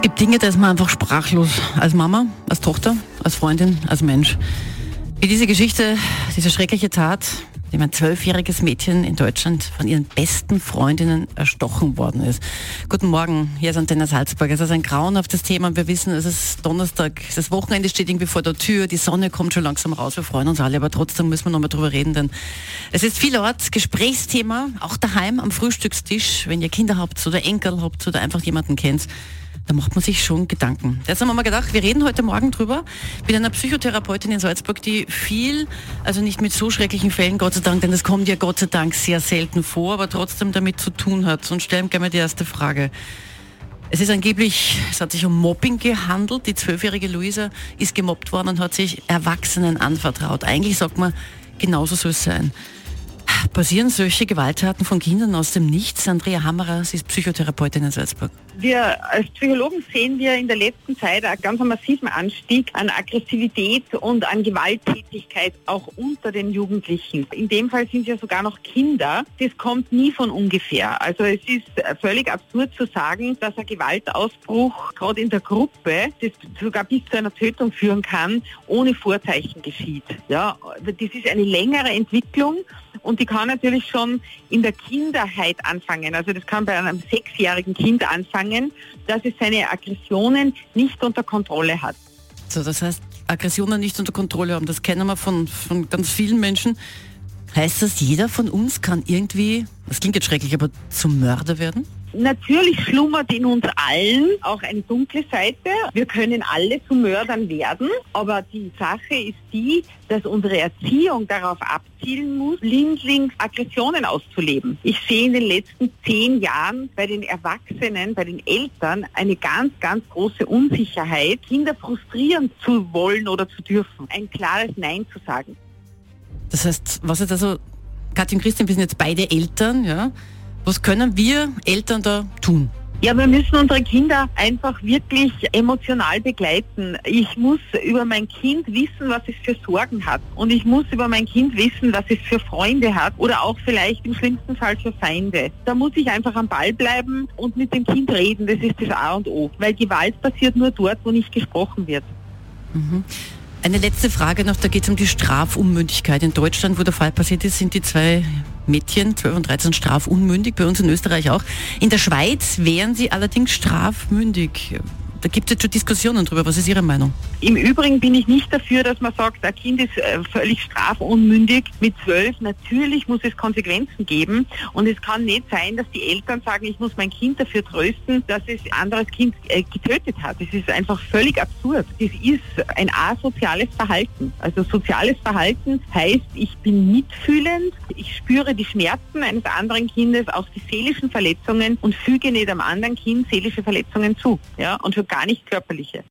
Es gibt Dinge, da ist man einfach sprachlos. Als Mama, als Tochter, als Freundin, als Mensch. Wie diese Geschichte, diese schreckliche Tat, dem ein zwölfjähriges Mädchen in Deutschland von ihren besten Freundinnen erstochen worden ist. Guten Morgen, hier ist Antenne Salzburg. Es ist ein grauenhaftes Thema wir wissen, es ist Donnerstag, das Wochenende steht irgendwie vor der Tür, die Sonne kommt schon langsam raus, wir freuen uns alle, aber trotzdem müssen wir noch mal drüber reden, denn es ist vielerorts Gesprächsthema, auch daheim am Frühstückstisch, wenn ihr Kinder habt oder Enkel habt oder einfach jemanden kennt da macht man sich schon Gedanken. Jetzt haben wir mal gedacht, wir reden heute Morgen drüber mit einer Psychotherapeutin in Salzburg, die viel, also nicht mit so schrecklichen Fällen, Gott sei Dank, denn das kommt ja Gott sei Dank sehr selten vor, aber trotzdem damit zu tun hat. Und stellen gerne mal die erste Frage. Es ist angeblich, es hat sich um Mobbing gehandelt. Die zwölfjährige Luisa ist gemobbt worden und hat sich Erwachsenen anvertraut. Eigentlich sagt man, genauso soll es sein. Passieren solche Gewalttaten von Kindern aus dem Nichts? Andrea Hammerer, sie ist Psychotherapeutin in Salzburg. Wir als Psychologen sehen wir in der letzten Zeit einen ganz massiven Anstieg an Aggressivität und an Gewalttätigkeit auch unter den Jugendlichen. In dem Fall sind es ja sogar noch Kinder. Das kommt nie von ungefähr. Also es ist völlig absurd zu sagen, dass ein Gewaltausbruch gerade in der Gruppe, das sogar bis zu einer Tötung führen kann, ohne Vorzeichen geschieht. Ja, das ist eine längere Entwicklung und die kann natürlich schon in der Kinderheit anfangen. Also das kann bei einem sechsjährigen Kind anfangen, dass es seine Aggressionen nicht unter Kontrolle hat. So, das heißt, Aggressionen nicht unter Kontrolle haben, das kennen wir von, von ganz vielen Menschen. Heißt das, jeder von uns kann irgendwie, das klingt jetzt schrecklich, aber zum Mörder werden? Natürlich schlummert in uns allen auch eine dunkle Seite. Wir können alle zu Mördern werden, aber die Sache ist die, dass unsere Erziehung darauf abzielen muss, blindlings Aggressionen auszuleben. Ich sehe in den letzten zehn Jahren bei den Erwachsenen, bei den Eltern eine ganz, ganz große Unsicherheit, Kinder frustrieren zu wollen oder zu dürfen, ein klares Nein zu sagen. Das heißt, was ist also, Katja und Christian, wir sind jetzt beide Eltern, ja? Was können wir Eltern da tun? Ja, wir müssen unsere Kinder einfach wirklich emotional begleiten. Ich muss über mein Kind wissen, was es für Sorgen hat. Und ich muss über mein Kind wissen, was es für Freunde hat oder auch vielleicht im schlimmsten Fall für Feinde. Da muss ich einfach am Ball bleiben und mit dem Kind reden. Das ist das A und O. Weil Gewalt passiert nur dort, wo nicht gesprochen wird. Mhm. Eine letzte Frage noch, da geht es um die Strafunmündigkeit. In Deutschland, wo der Fall passiert ist, sind die zwei Mädchen, 12 und 13, strafunmündig, bei uns in Österreich auch. In der Schweiz wären sie allerdings strafmündig. Da gibt es jetzt schon Diskussionen darüber. Was ist Ihre Meinung? Im Übrigen bin ich nicht dafür, dass man sagt, ein Kind ist äh, völlig strafunmündig mit zwölf. Natürlich muss es Konsequenzen geben. Und es kann nicht sein, dass die Eltern sagen, ich muss mein Kind dafür trösten, dass es ein anderes Kind äh, getötet hat. Das ist einfach völlig absurd. Das ist ein asoziales Verhalten. Also soziales Verhalten heißt, ich bin mitfühlend, ich spüre die Schmerzen eines anderen Kindes, auch die seelischen Verletzungen und füge nicht am anderen Kind seelische Verletzungen zu. Ja? Und für gar nicht körperliche.